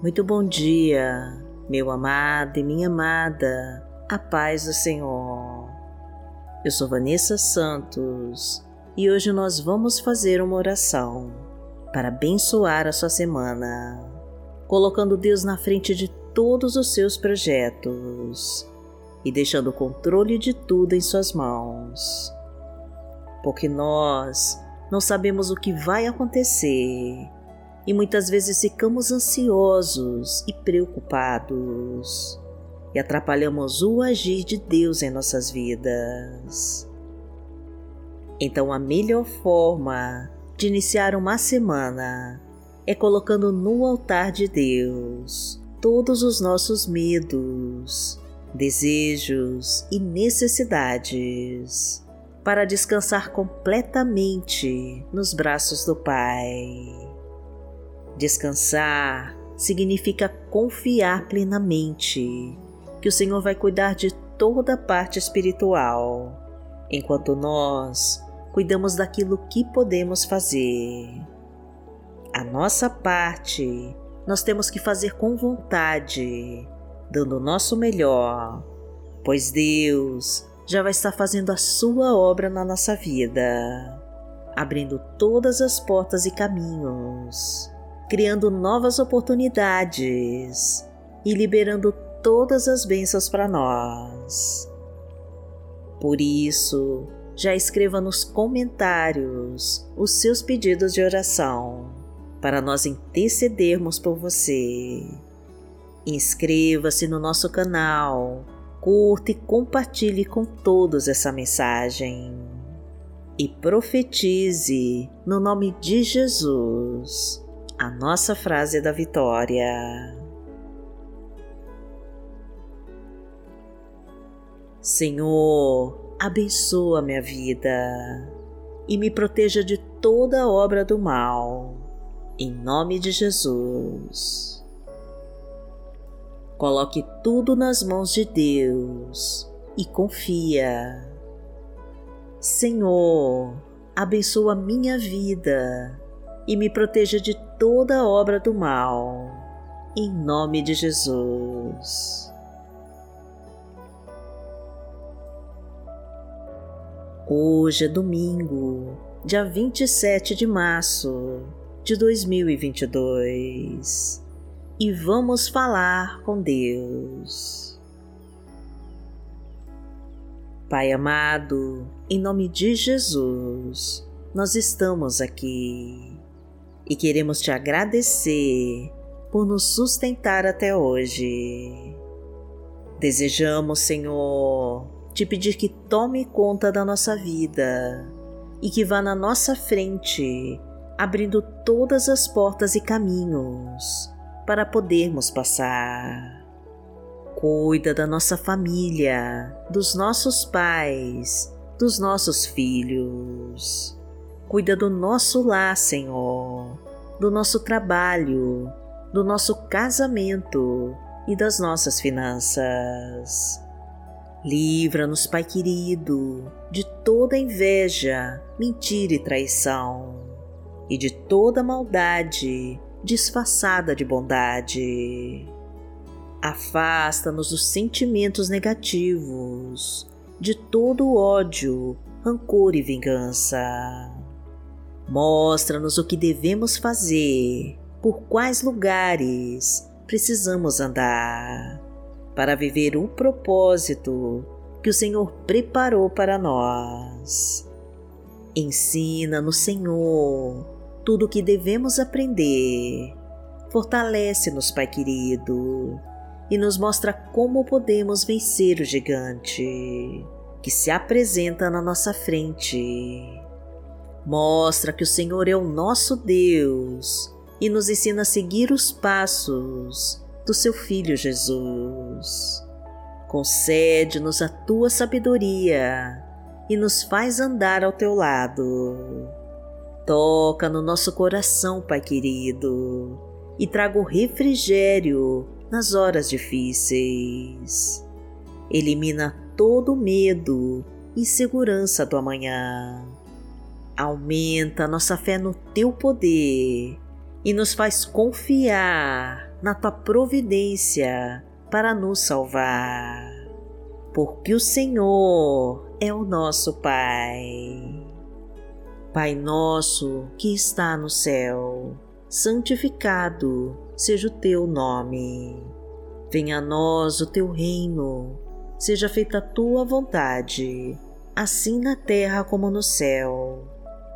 Muito bom dia, meu amado e minha amada, a paz do Senhor. Eu sou Vanessa Santos e hoje nós vamos fazer uma oração para abençoar a sua semana, colocando Deus na frente de todos os seus projetos e deixando o controle de tudo em Suas mãos. Porque nós não sabemos o que vai acontecer e muitas vezes ficamos ansiosos e preocupados e atrapalhamos o agir de Deus em nossas vidas. Então, a melhor forma de iniciar uma semana é colocando no altar de Deus todos os nossos medos, desejos e necessidades para descansar completamente nos braços do Pai. Descansar significa confiar plenamente que o Senhor vai cuidar de toda a parte espiritual, enquanto nós cuidamos daquilo que podemos fazer. A nossa parte nós temos que fazer com vontade, dando o nosso melhor, pois Deus já vai estar fazendo a sua obra na nossa vida, abrindo todas as portas e caminhos criando novas oportunidades e liberando todas as bênçãos para nós. Por isso, já escreva nos comentários os seus pedidos de oração para nós intercedermos por você. Inscreva-se no nosso canal, curta e compartilhe com todos essa mensagem. E profetize no nome de Jesus a nossa frase da vitória. Senhor, abençoa minha vida e me proteja de toda obra do mal, em nome de Jesus. Coloque tudo nas mãos de Deus e confia. Senhor, abençoa minha vida e me proteja de toda obra do mal, em nome de Jesus. Hoje é domingo, dia 27 de março de 2022 e vamos falar com Deus. Pai amado, em nome de Jesus, nós estamos aqui e queremos te agradecer por nos sustentar até hoje. Desejamos, Senhor, te pedir que tome conta da nossa vida e que vá na nossa frente, abrindo todas as portas e caminhos para podermos passar. Cuida da nossa família, dos nossos pais, dos nossos filhos Cuida do nosso lar, Senhor, do nosso trabalho, do nosso casamento e das nossas finanças. Livra-nos, Pai querido, de toda inveja, mentira e traição, e de toda maldade disfarçada de bondade. Afasta-nos dos sentimentos negativos, de todo ódio, rancor e vingança. Mostra-nos o que devemos fazer, por quais lugares precisamos andar, para viver o propósito que o Senhor preparou para nós. Ensina-nos, Senhor, tudo o que devemos aprender. Fortalece-nos, Pai querido, e nos mostra como podemos vencer o gigante que se apresenta na nossa frente. Mostra que o Senhor é o nosso Deus e nos ensina a seguir os passos do seu Filho Jesus. Concede-nos a tua sabedoria e nos faz andar ao teu lado. Toca no nosso coração, Pai querido, e traga o refrigério nas horas difíceis. Elimina todo o medo e insegurança do amanhã Aumenta nossa fé no teu poder e nos faz confiar na tua providência para nos salvar. Porque o Senhor é o nosso Pai. Pai nosso que está no céu, santificado seja o teu nome. Venha a nós o teu reino, seja feita a tua vontade, assim na terra como no céu.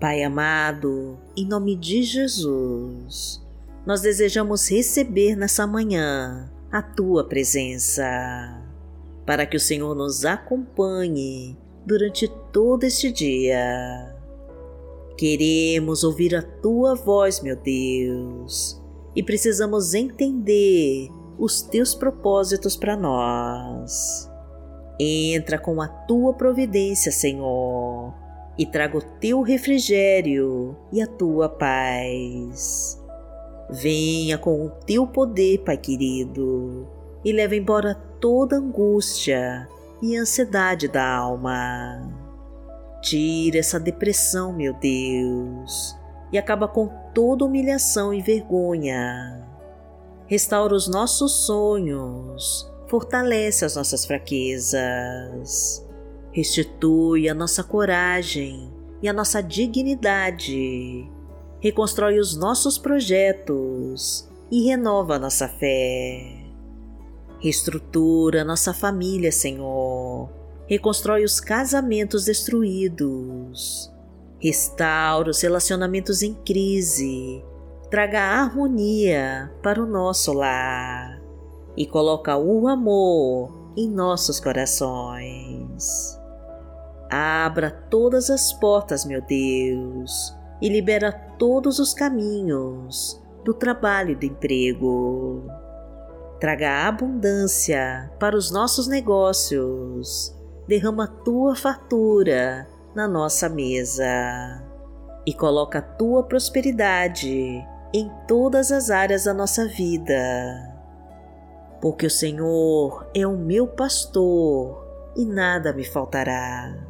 Pai amado, em nome de Jesus, nós desejamos receber nessa manhã a tua presença, para que o Senhor nos acompanhe durante todo este dia. Queremos ouvir a tua voz, meu Deus, e precisamos entender os teus propósitos para nós. Entra com a tua providência, Senhor e traga o teu refrigério e a tua paz. Venha com o teu poder, Pai querido, e leve embora toda angústia e ansiedade da alma. Tira essa depressão, meu Deus, e acaba com toda humilhação e vergonha. Restaura os nossos sonhos, fortalece as nossas fraquezas Restitui a nossa coragem e a nossa dignidade. Reconstrói os nossos projetos e renova a nossa fé. Reestrutura nossa família, Senhor. Reconstrói os casamentos destruídos. Restaura os relacionamentos em crise. Traga harmonia para o nosso lar. E coloca o amor em nossos corações. Abra todas as portas, meu Deus, e libera todos os caminhos do trabalho e do emprego. Traga abundância para os nossos negócios. Derrama tua fartura na nossa mesa e coloca tua prosperidade em todas as áreas da nossa vida. Porque o Senhor é o meu pastor e nada me faltará.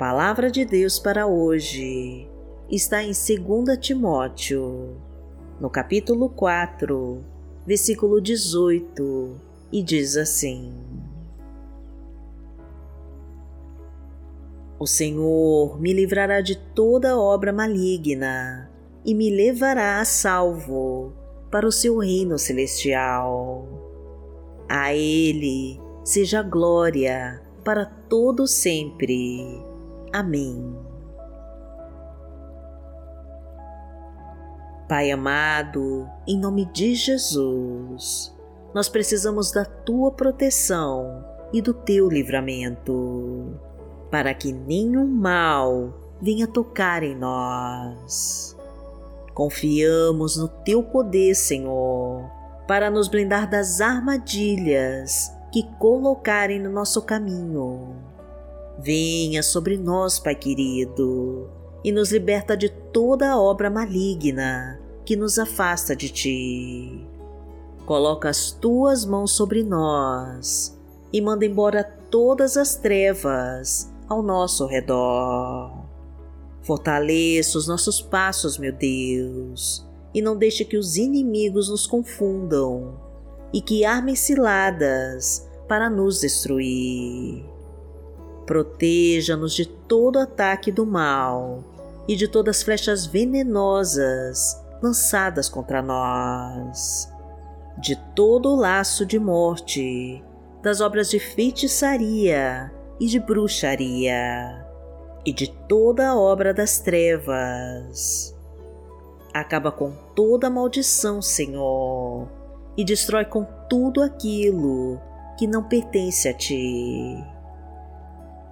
Palavra de Deus para hoje está em 2 Timóteo, no capítulo 4, versículo 18, e diz assim: O Senhor me livrará de toda obra maligna e me levará a salvo para o seu reino celestial. A Ele seja glória para todo sempre. Amém. Pai amado, em nome de Jesus, nós precisamos da tua proteção e do teu livramento, para que nenhum mal venha tocar em nós. Confiamos no teu poder, Senhor, para nos blindar das armadilhas que colocarem no nosso caminho Venha sobre nós, Pai querido, e nos liberta de toda obra maligna que nos afasta de ti. Coloca as tuas mãos sobre nós e manda embora todas as trevas ao nosso redor. Fortaleça os nossos passos, meu Deus, e não deixe que os inimigos nos confundam e que armem ciladas para nos destruir. Proteja-nos de todo ataque do mal e de todas as flechas venenosas lançadas contra nós, de todo o laço de morte, das obras de feitiçaria e de bruxaria, e de toda a obra das trevas. Acaba com toda maldição, Senhor, e destrói com tudo aquilo que não pertence a Ti.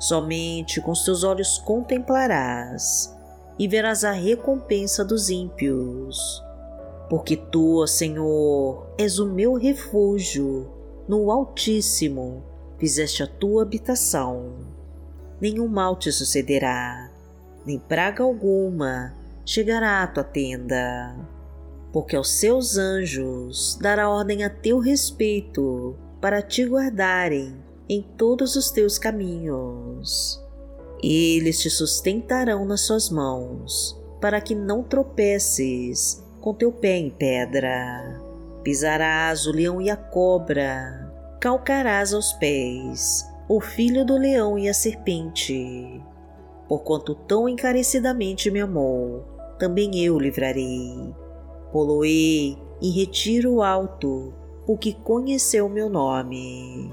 Somente com os teus olhos contemplarás e verás a recompensa dos ímpios. Porque tu, Senhor, és o meu refúgio, no Altíssimo fizeste a tua habitação. Nenhum mal te sucederá, nem praga alguma chegará à tua tenda. Porque aos seus anjos dará ordem a teu respeito para te guardarem em todos os teus caminhos. Eles te sustentarão nas suas mãos, para que não tropeces com teu pé em pedra. Pisarás o leão e a cobra, calcarás aos pés o filho do leão e a serpente. Porquanto tão encarecidamente me amou, também eu livrarei. Poloei em retiro alto, o que conheceu meu nome.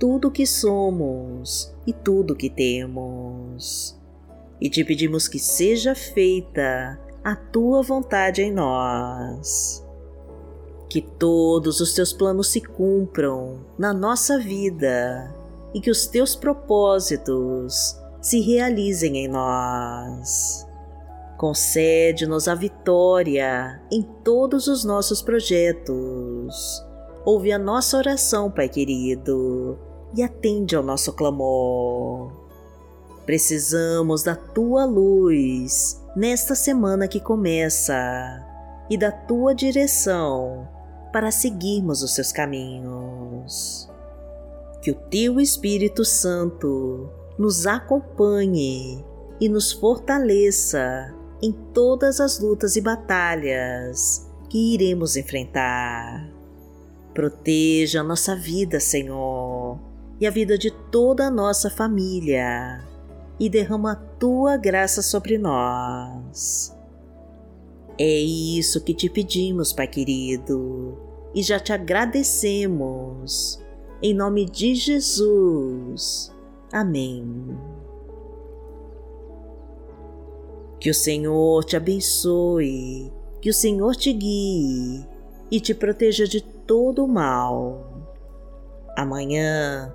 tudo o que somos e tudo o que temos. E te pedimos que seja feita a tua vontade em nós. Que todos os teus planos se cumpram na nossa vida e que os teus propósitos se realizem em nós. Concede-nos a vitória em todos os nossos projetos. Ouve a nossa oração, Pai querido e atende ao nosso clamor. Precisamos da tua luz nesta semana que começa e da tua direção para seguirmos os seus caminhos. Que o teu Espírito Santo nos acompanhe e nos fortaleça em todas as lutas e batalhas que iremos enfrentar. Proteja a nossa vida, Senhor e a vida de toda a nossa família e derrama a tua graça sobre nós. É isso que te pedimos, Pai querido, e já te agradecemos. Em nome de Jesus. Amém. Que o Senhor te abençoe, que o Senhor te guie e te proteja de todo o mal. Amanhã